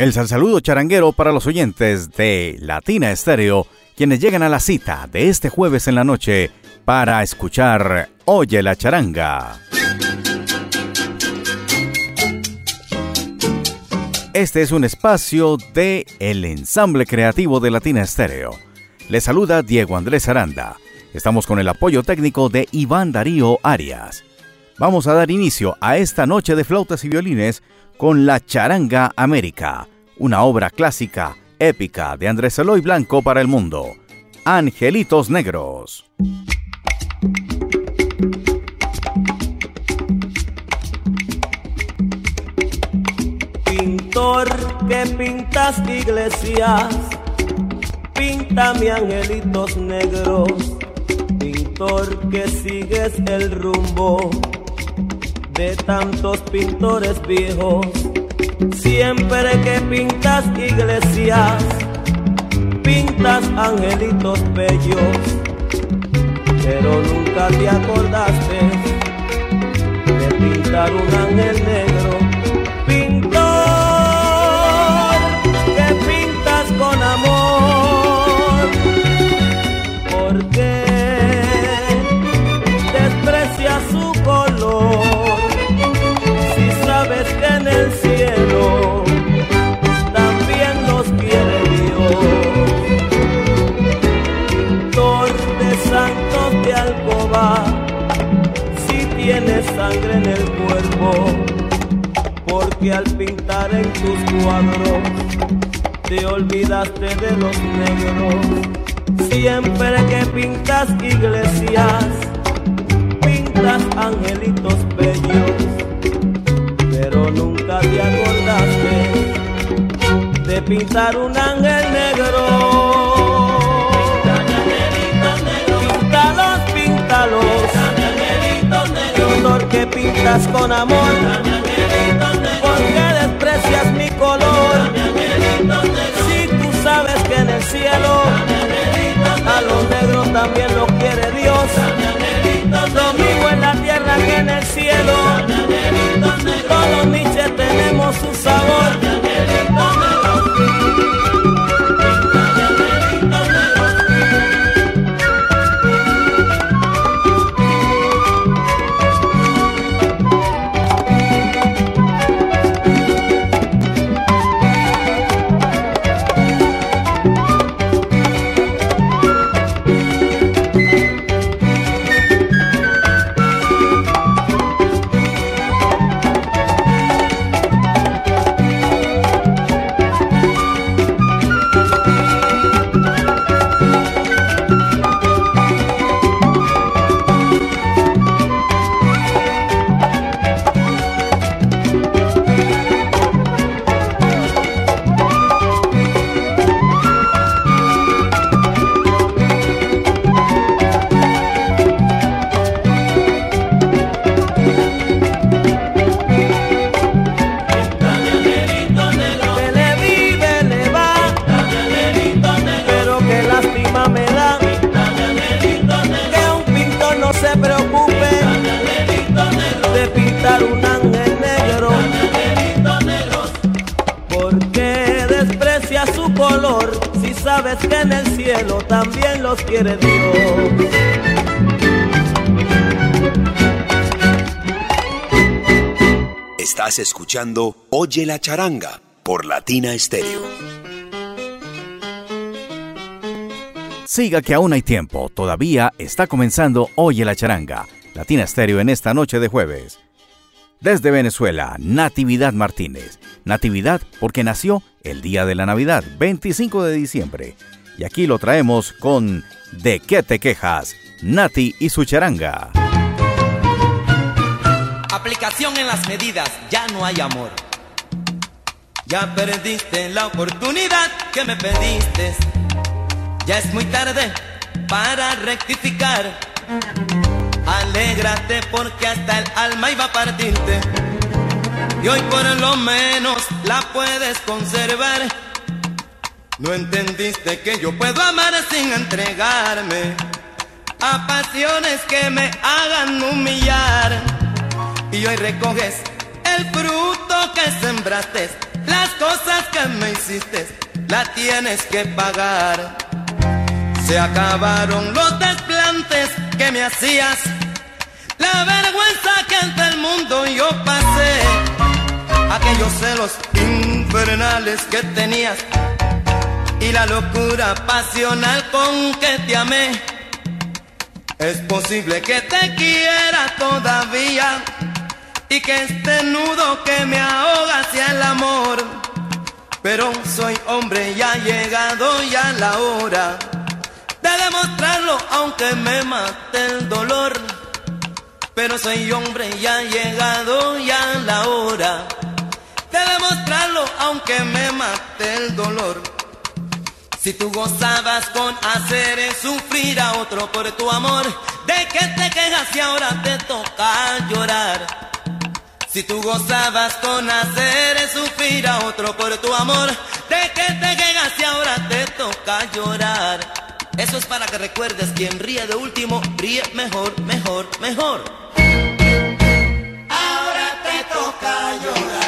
El saludo charanguero para los oyentes de Latina Estéreo, quienes llegan a la cita de este jueves en la noche para escuchar Oye la charanga. Este es un espacio de El Ensamble Creativo de Latina Estéreo. Le saluda Diego Andrés Aranda. Estamos con el apoyo técnico de Iván Darío Arias. Vamos a dar inicio a esta noche de flautas y violines con La Charanga América, una obra clásica, épica de Andrés Eloy Blanco para el mundo. Angelitos Negros. Pintor que pintas iglesias, píntame angelitos negros. Pintor que sigues el rumbo de tantos pintores viejos. Siempre que pintas iglesias, pintas angelitos bellos, pero nunca te acordaste de pintar un ángel negro. Porque al pintar en tus cuadros te olvidaste de los negros. Siempre que pintas iglesias, pintas angelitos bellos pero nunca te acordaste de pintar un ángel negro. Píntalos, píntalos, Pintor que pintas con amor, porque desprecias mi color. Si tú sabes que en el cielo a los negros también los quiere Dios. Lo mismo en la tierra que en el cielo. Todos niches tenemos su sabor. Escuchando Oye la charanga por Latina Estéreo. Siga que aún hay tiempo, todavía está comenzando Oye la charanga, Latina Estéreo en esta noche de jueves. Desde Venezuela, Natividad Martínez. Natividad porque nació el día de la Navidad, 25 de diciembre. Y aquí lo traemos con ¿De qué te quejas? Nati y su charanga. Aplicación en las medidas, ya no hay amor. Ya perdiste la oportunidad que me pediste. Ya es muy tarde para rectificar. Alégrate porque hasta el alma iba a partirte. Y hoy por lo menos la puedes conservar. No entendiste que yo puedo amar sin entregarme a pasiones que me hagan humillar. Y hoy recoges el fruto que sembraste, las cosas que me hiciste, la tienes que pagar. Se acabaron los desplantes que me hacías, la vergüenza que ante el mundo yo pasé, aquellos celos infernales que tenías y la locura pasional con que te amé. Es posible que te quiera todavía y que este nudo que me ahoga sea el amor. Pero soy hombre y ha llegado ya la hora de demostrarlo aunque me mate el dolor. Pero soy hombre y ha llegado ya la hora de demostrarlo aunque me mate el dolor. Si tú gozabas con hacer sufrir a otro por tu amor, ¿de qué te quejas y ahora te toca llorar? Si tú gozabas con hacer sufrir a otro por tu amor, ¿de qué te quejas y ahora te toca llorar? Eso es para que recuerdes quien ríe de último, ríe mejor, mejor, mejor. Ahora te toca llorar.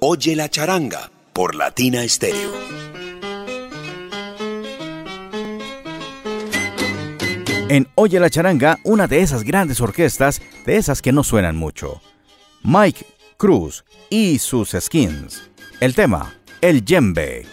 Oye la charanga por Latina Stereo. En Oye la charanga, una de esas grandes orquestas, de esas que no suenan mucho. Mike Cruz y sus skins. El tema, el yembe.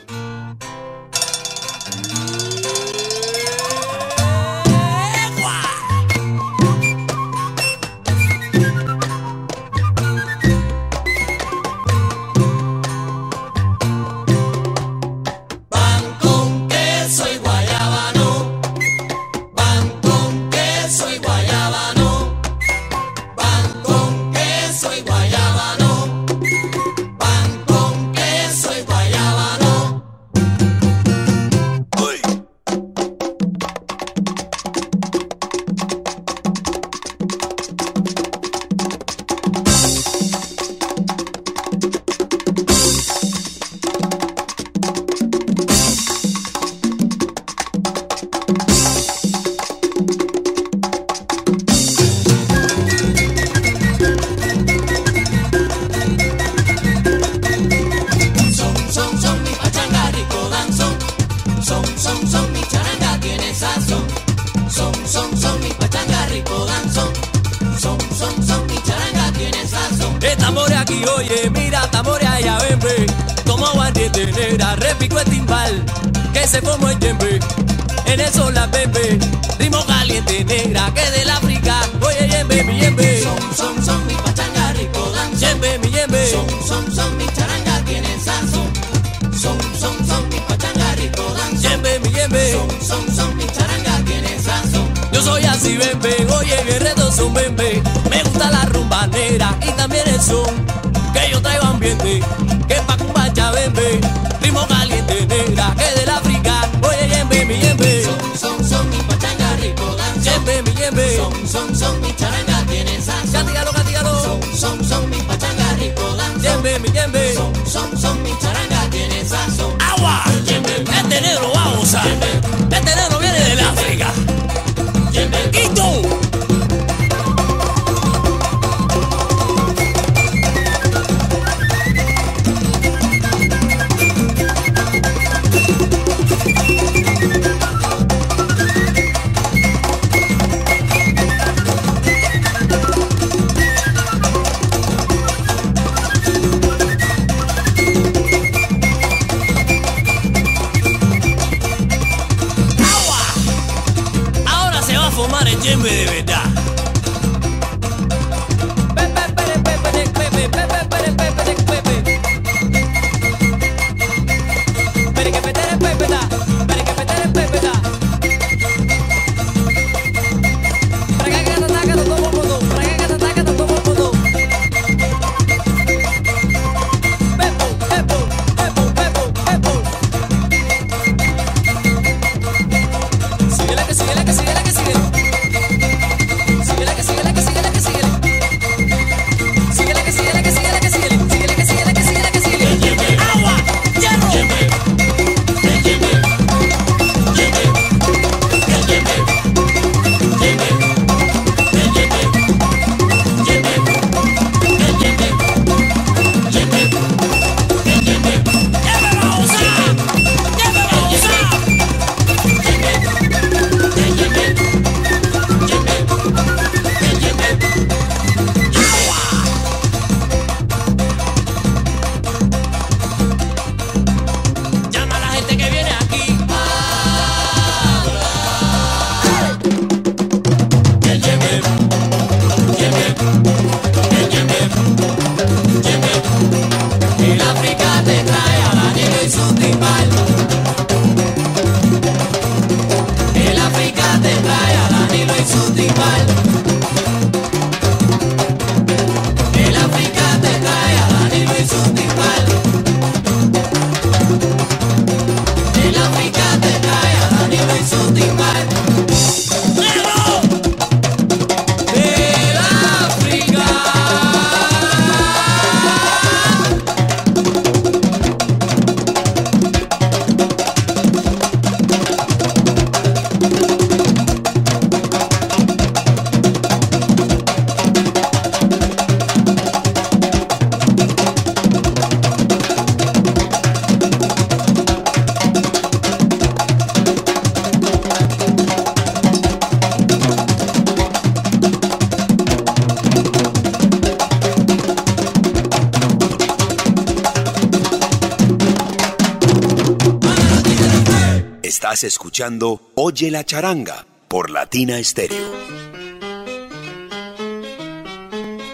Oye la charanga por Latina Stereo.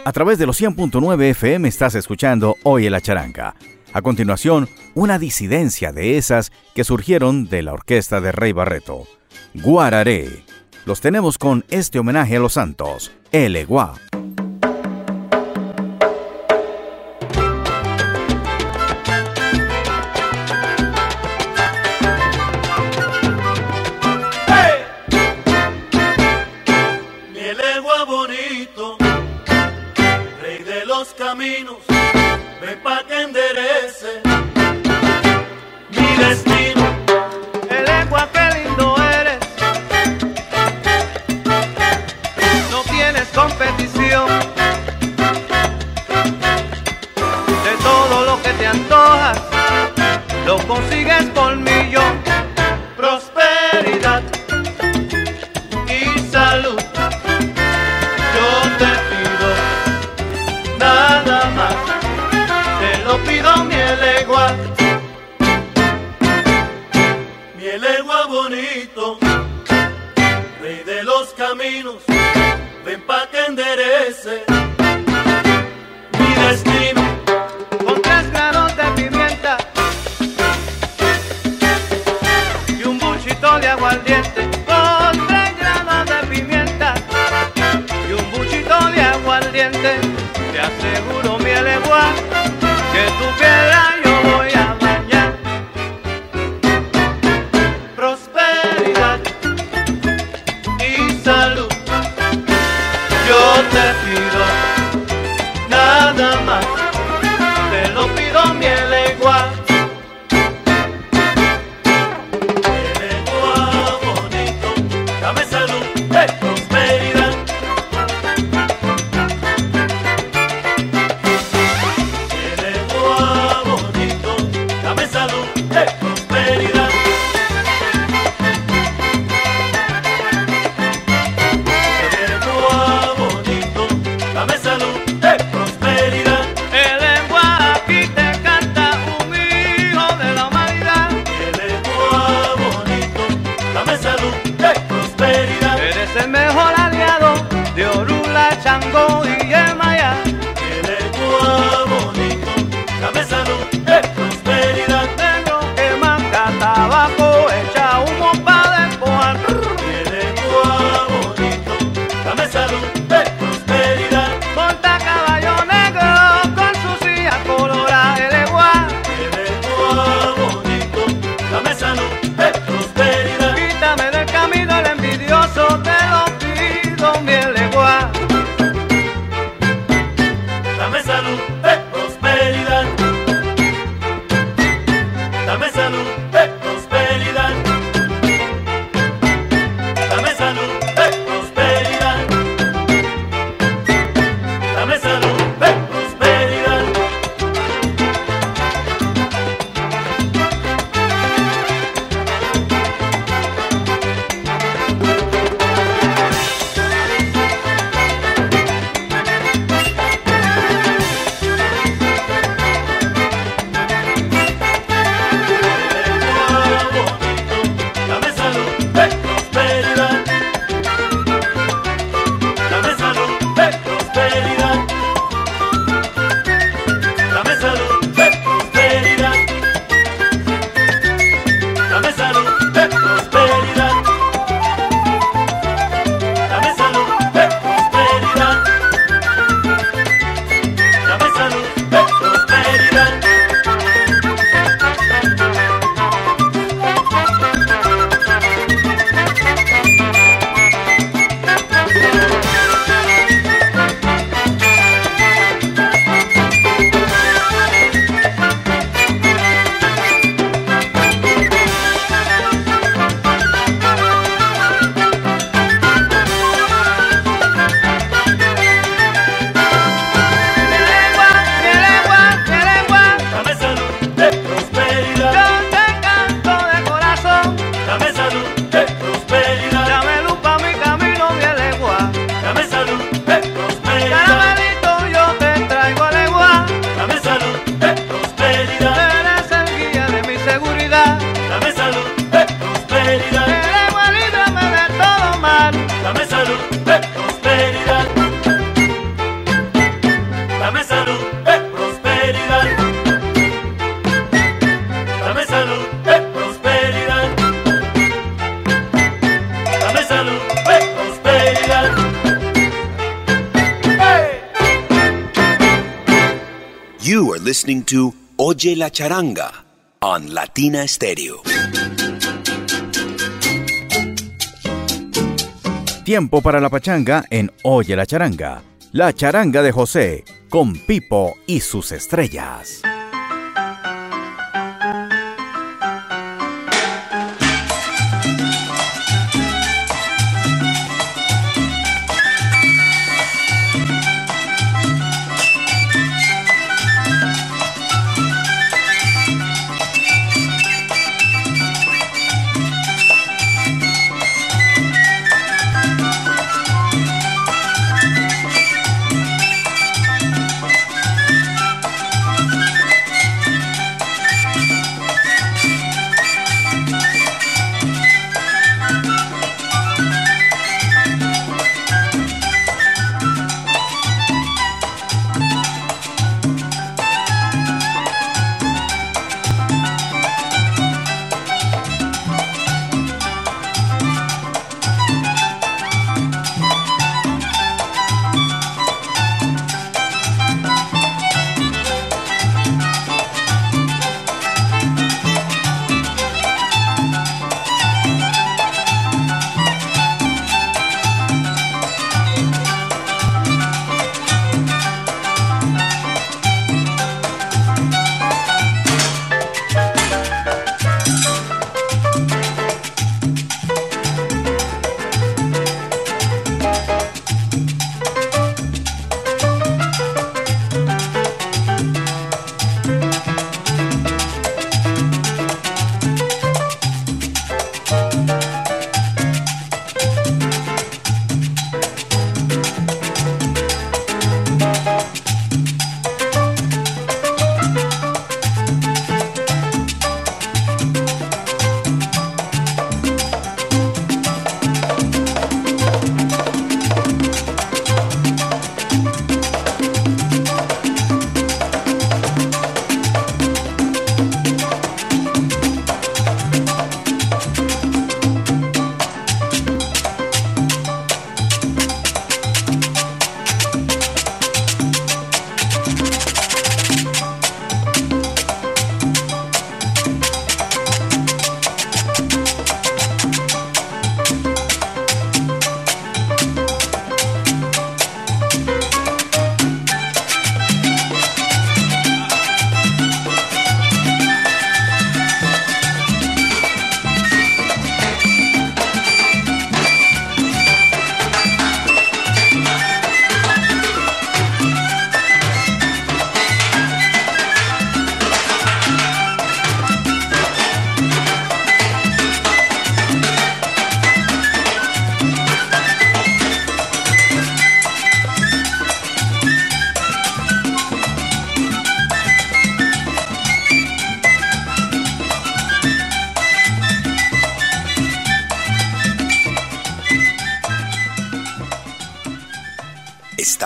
A través de los 100.9 FM estás escuchando Oye la charanga. A continuación, una disidencia de esas que surgieron de la orquesta de Rey Barreto. Guararé. Los tenemos con este homenaje a los santos, El Eguá. El Nielengua bonito, rey de los caminos, ven pa' que enderece mi destino. El Nielengua, qué lindo eres, no tienes competición. De todo lo que te antojas, lo consigues. La Charanga on Latina Stereo. Tiempo para la pachanga en Oye la Charanga. La charanga de José, con Pipo y sus estrellas.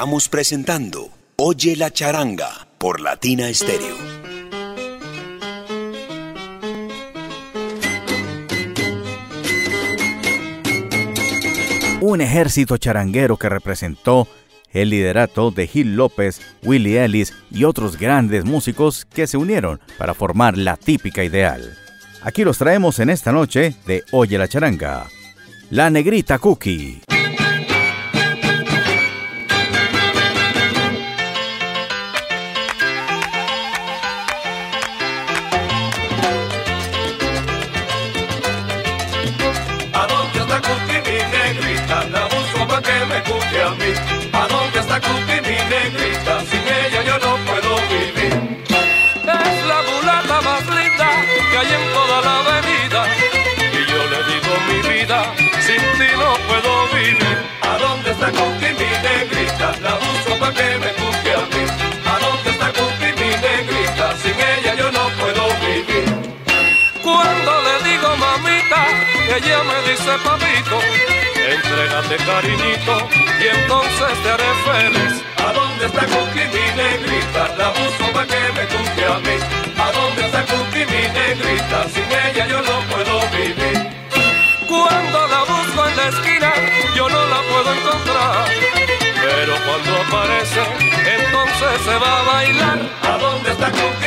Estamos presentando Oye la charanga por Latina Stereo. Un ejército charanguero que representó el liderato de Gil López, Willie Ellis y otros grandes músicos que se unieron para formar la típica ideal. Aquí los traemos en esta noche de Oye la charanga. La Negrita Cookie. Dice papito, entrégate cariñito y entonces te haré feliz. ¿A dónde está Cookie mi negrita? La busco para que me cuque a mí. ¿A dónde está Cookie mi negrita? Sin ella yo no puedo vivir. Cuando la busco en la esquina, yo no la puedo encontrar. Pero cuando aparece, entonces se va a bailar. ¿A dónde está Cookie?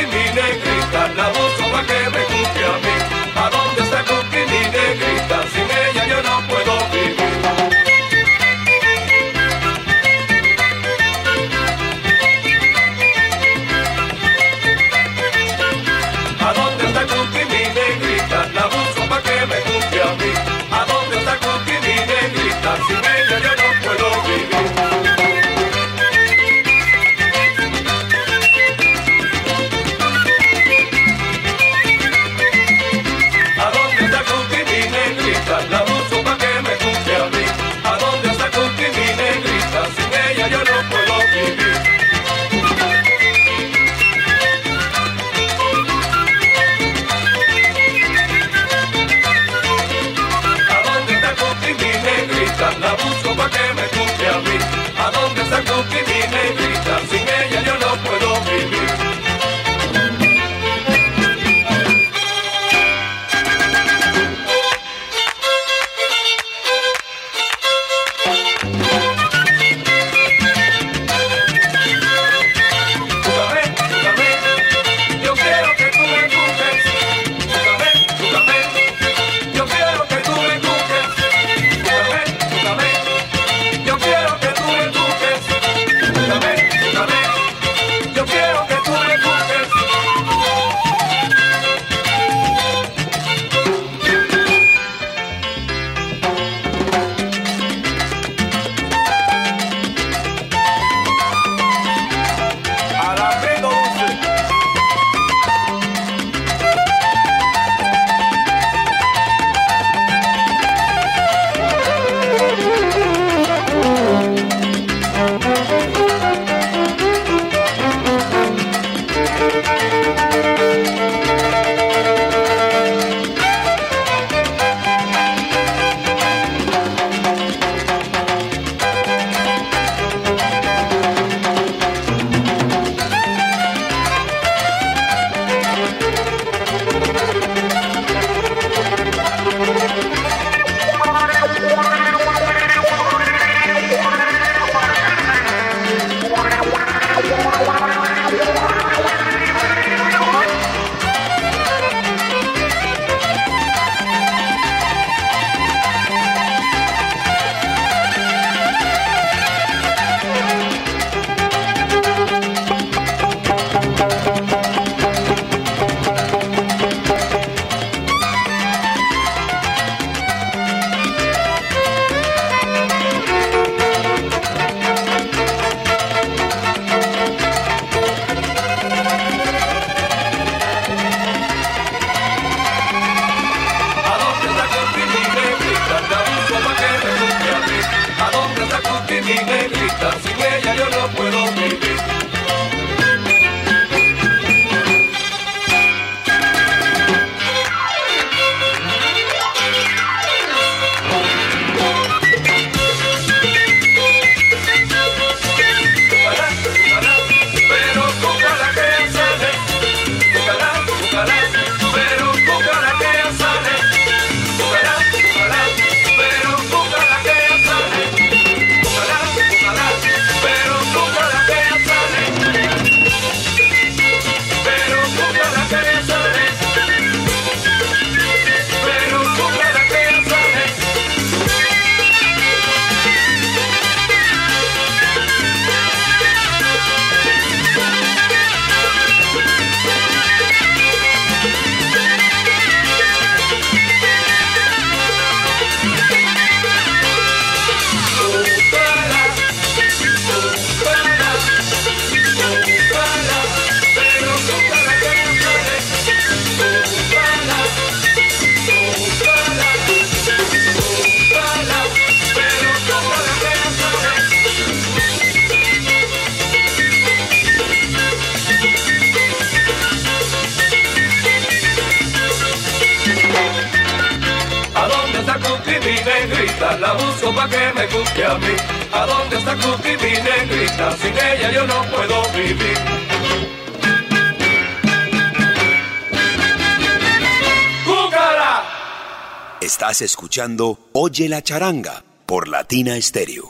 Oye la charanga por Latina Estéreo.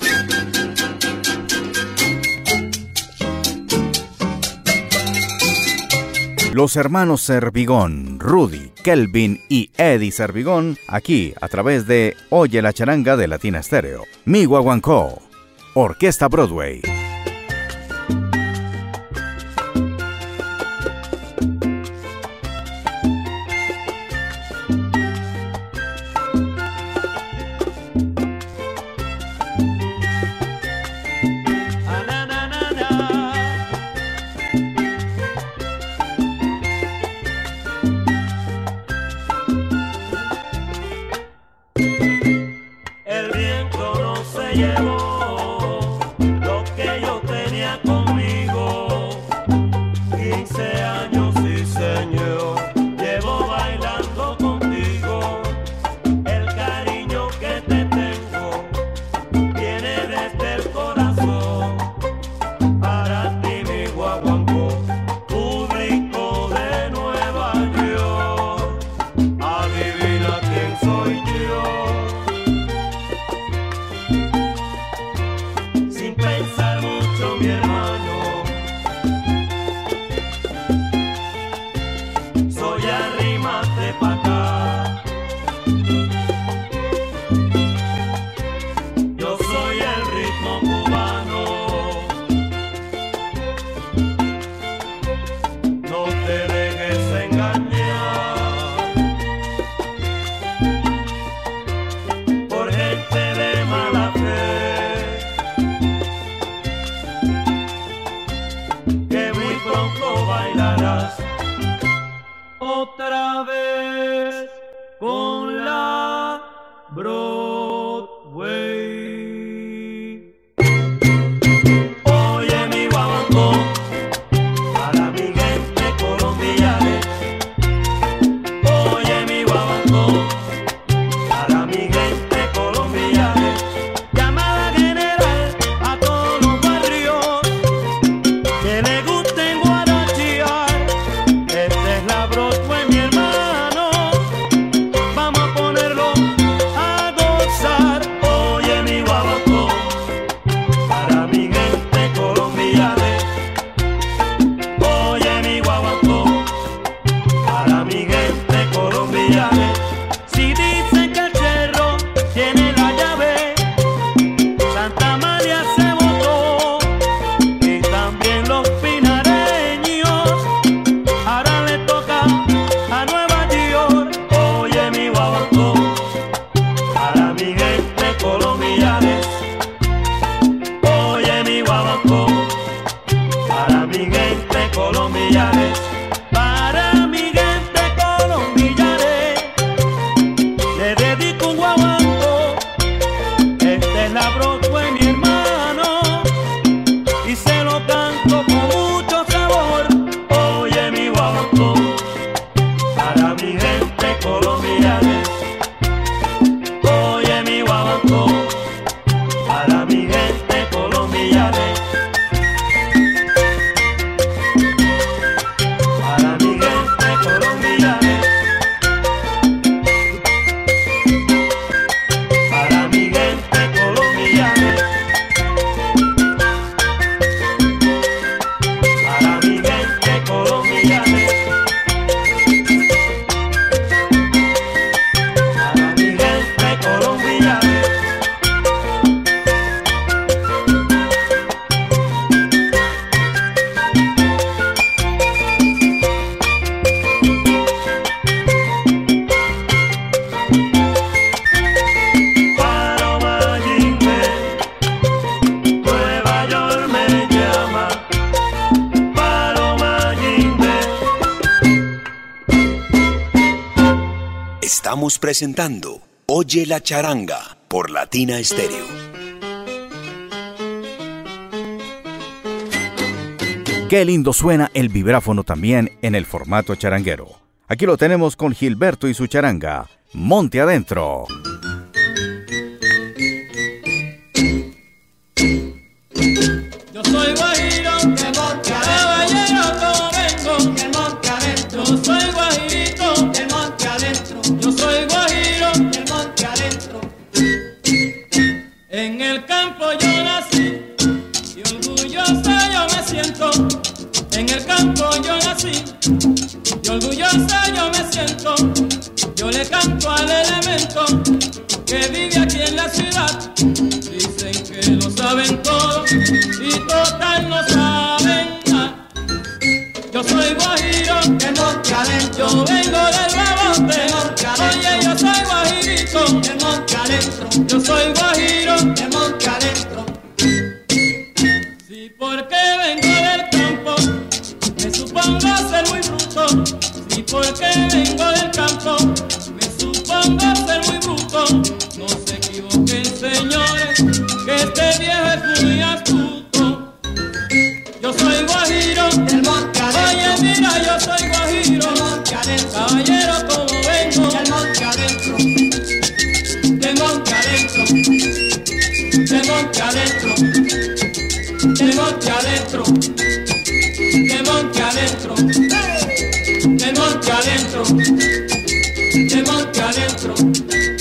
Los hermanos Servigón, Rudy, Kelvin y Eddie Servigón, aquí a través de Oye la charanga de Latina Estéreo. Mi Guaguancó, Orquesta Broadway. Presentando Oye la charanga por Latina Stereo. Qué lindo suena el vibráfono también en el formato charanguero. Aquí lo tenemos con Gilberto y su charanga. Monte adentro. yo nací y orgullosa yo me siento. Yo le canto al elemento que vive aquí en la ciudad. Dicen que lo saben todos y total no saben nada. Yo soy guajiro que monte adentro. Yo vengo del babote. Oye, yo soy guajirito que monte adentro. Yo soy guajiro que monte ser muy bruto. Sí, porque vengo del campo. Me supongo ser muy bruto. No se equivoquen, señores, que este viejo es muy astuto. Yo soy guajiro. Del Monte Oye, Adentro. mira, yo soy guajiro. De Monte Adentro. Caballero, como vengo. Del Monte Adentro. De monte adentro. De monte adentro. De monte adentro. Adentro. De monte adentro. De monte adentro.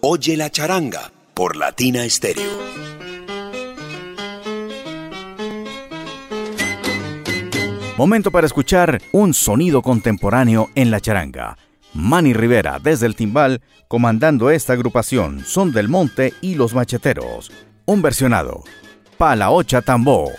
Oye la charanga por Latina Stereo. Momento para escuchar un sonido contemporáneo en la charanga. Manny Rivera desde el timbal comandando esta agrupación Son del Monte y Los Macheteros. Un versionado. Pala Ocha Tambó.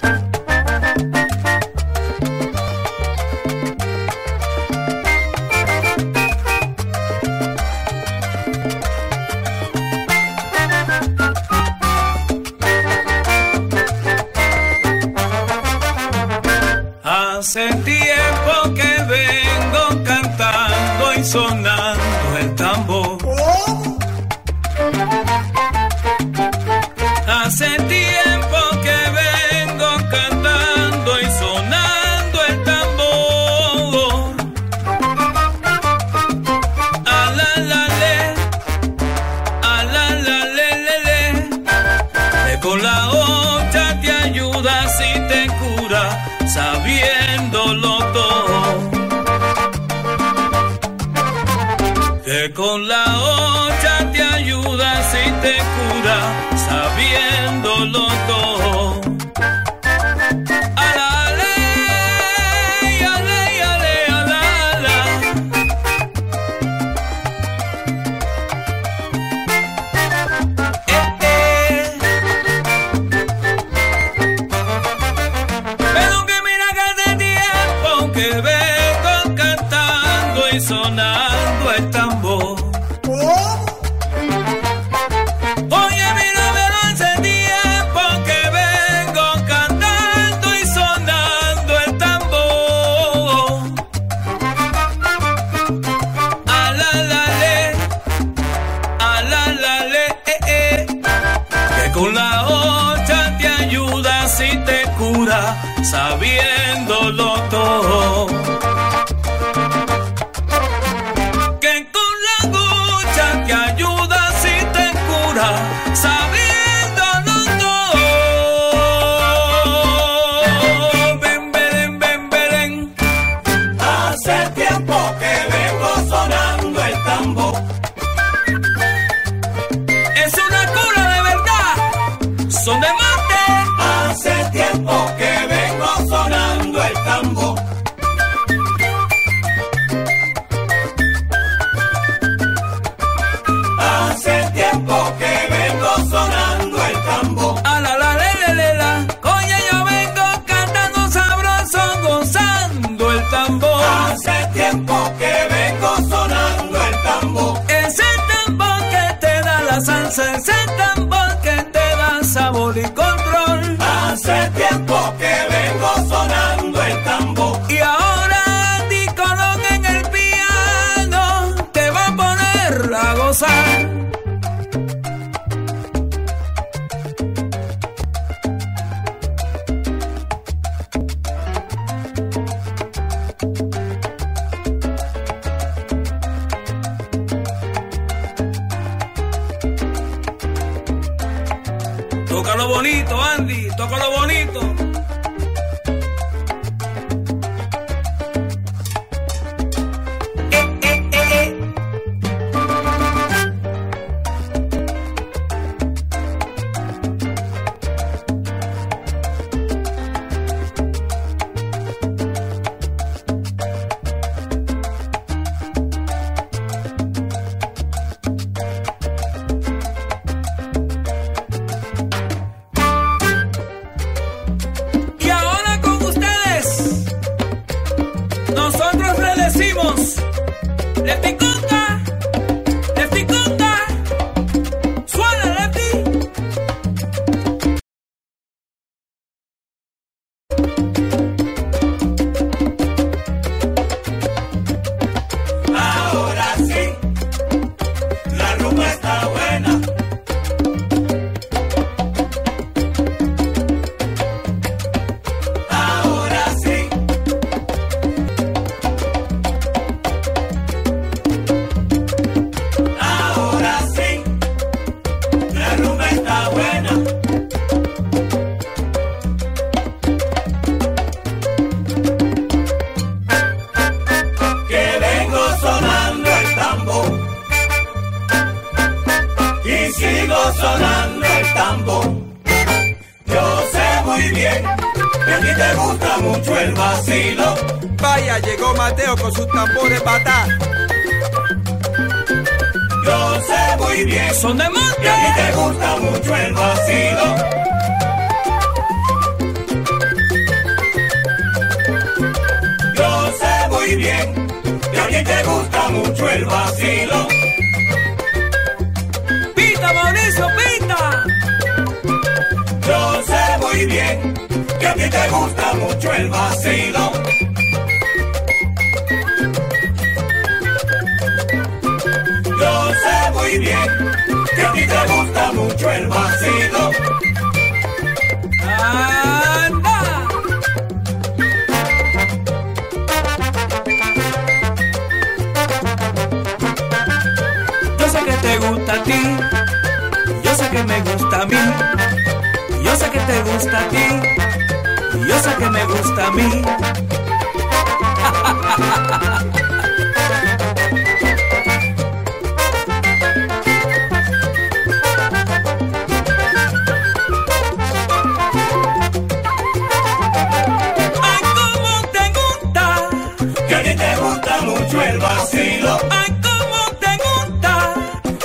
Ay, cómo te gusta.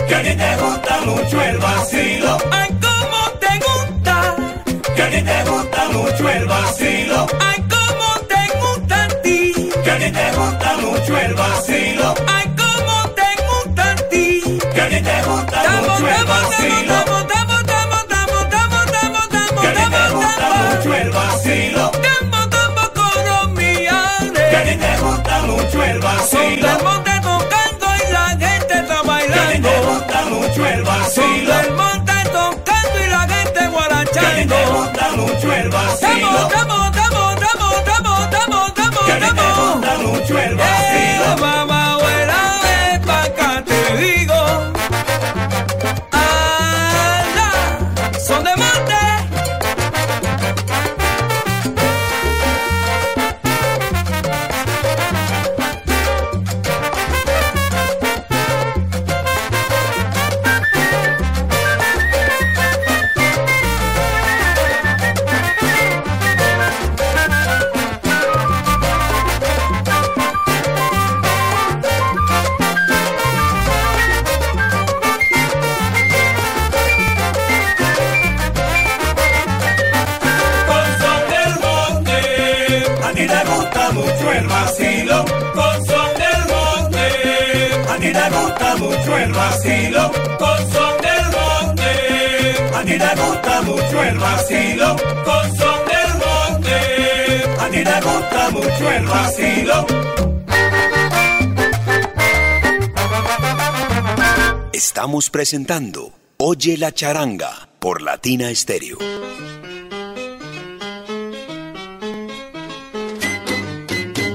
Que a ti te gusta mucho el vacilo. Ay, cómo te gusta. Que a ti te gusta mucho el vacilo. Ay, cómo te gusta a ti. Que a ti te gusta mucho el vacilo. Estamos presentando Oye la charanga por Latina Stereo.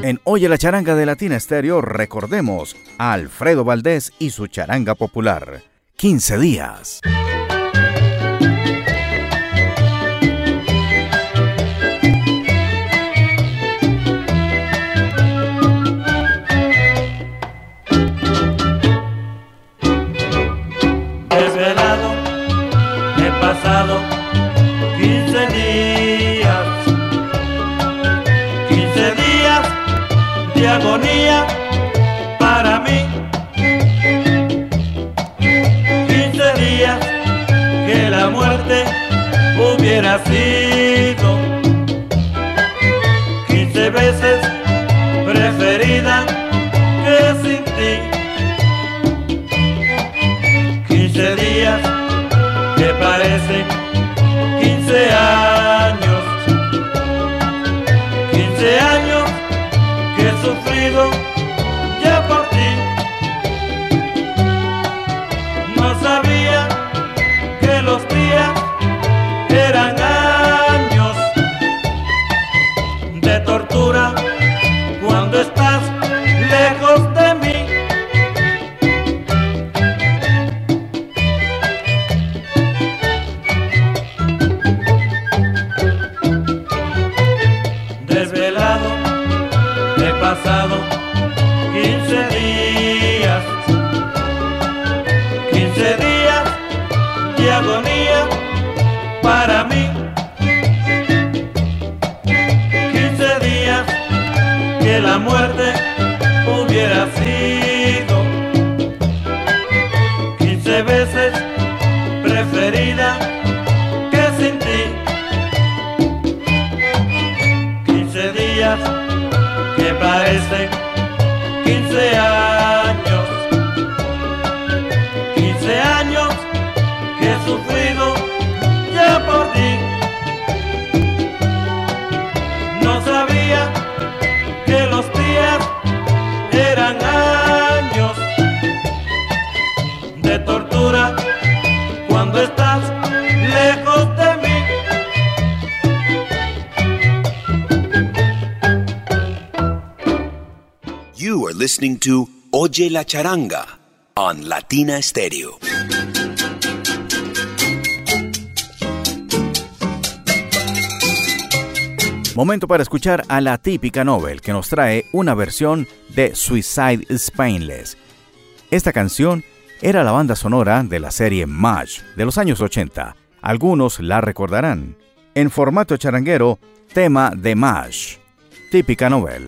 En Oye la charanga de Latina Stereo recordemos a Alfredo Valdés y su charanga popular. 15 días. I feliz. 15 veces Oye la Charanga on Latina Stereo. Momento para escuchar a la típica Nobel que nos trae una versión de Suicide Spainless. Esta canción era la banda sonora de la serie MASH de los años 80. Algunos la recordarán. En formato charanguero, tema de MASH. Típica Nobel.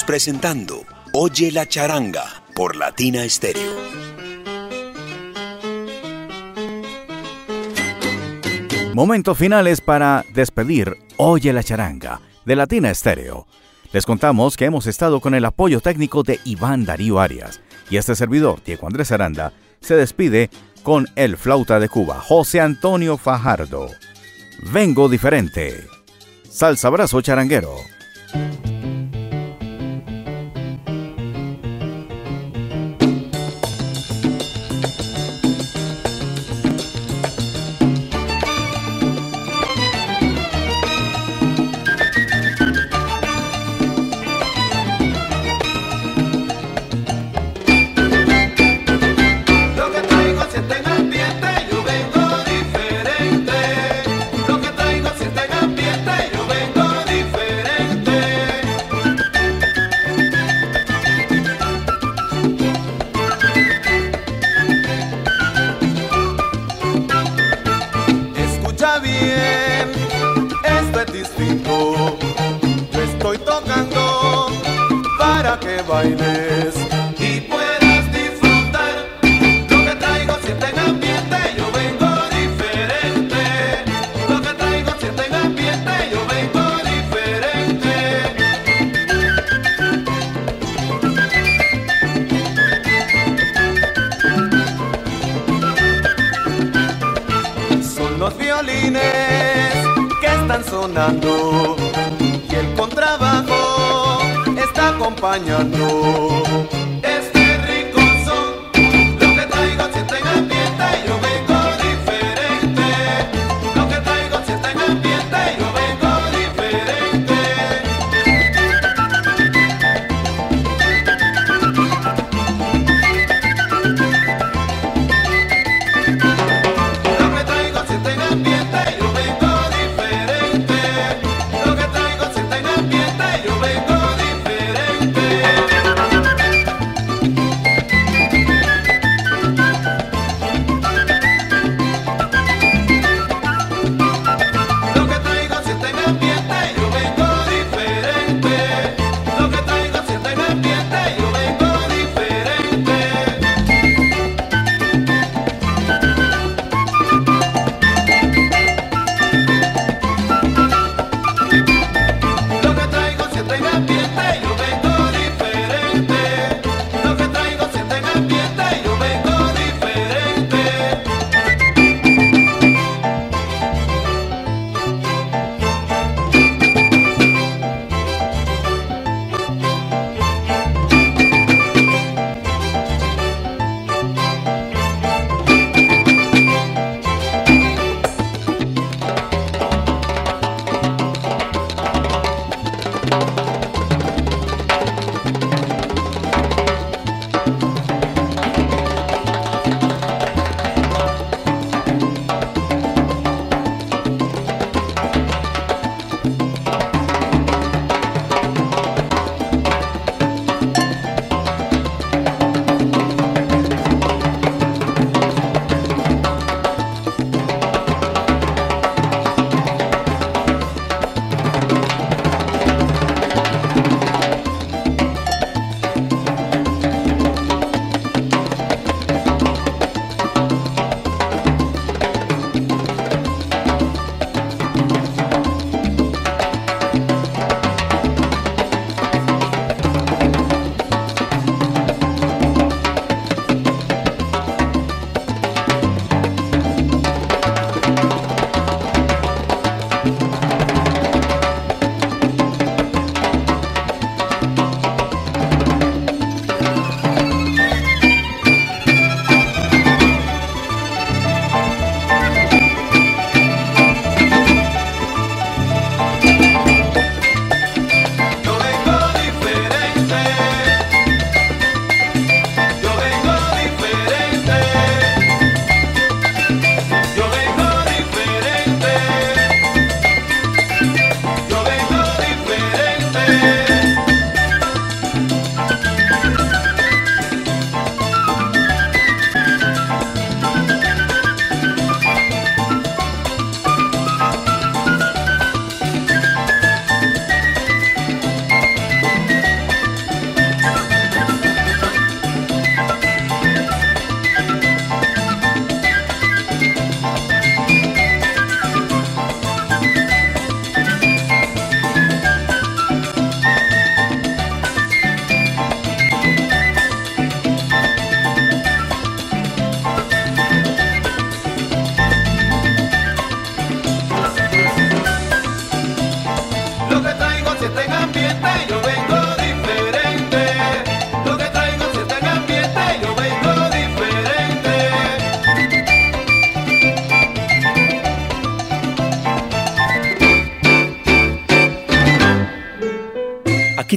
Presentando Oye la charanga por Latina Estéreo. Momentos finales para despedir Oye la charanga de Latina Estéreo. Les contamos que hemos estado con el apoyo técnico de Iván Darío Arias y este servidor, Diego Andrés Aranda, se despide con el flauta de Cuba, José Antonio Fajardo. Vengo diferente. Salsa abrazo charanguero.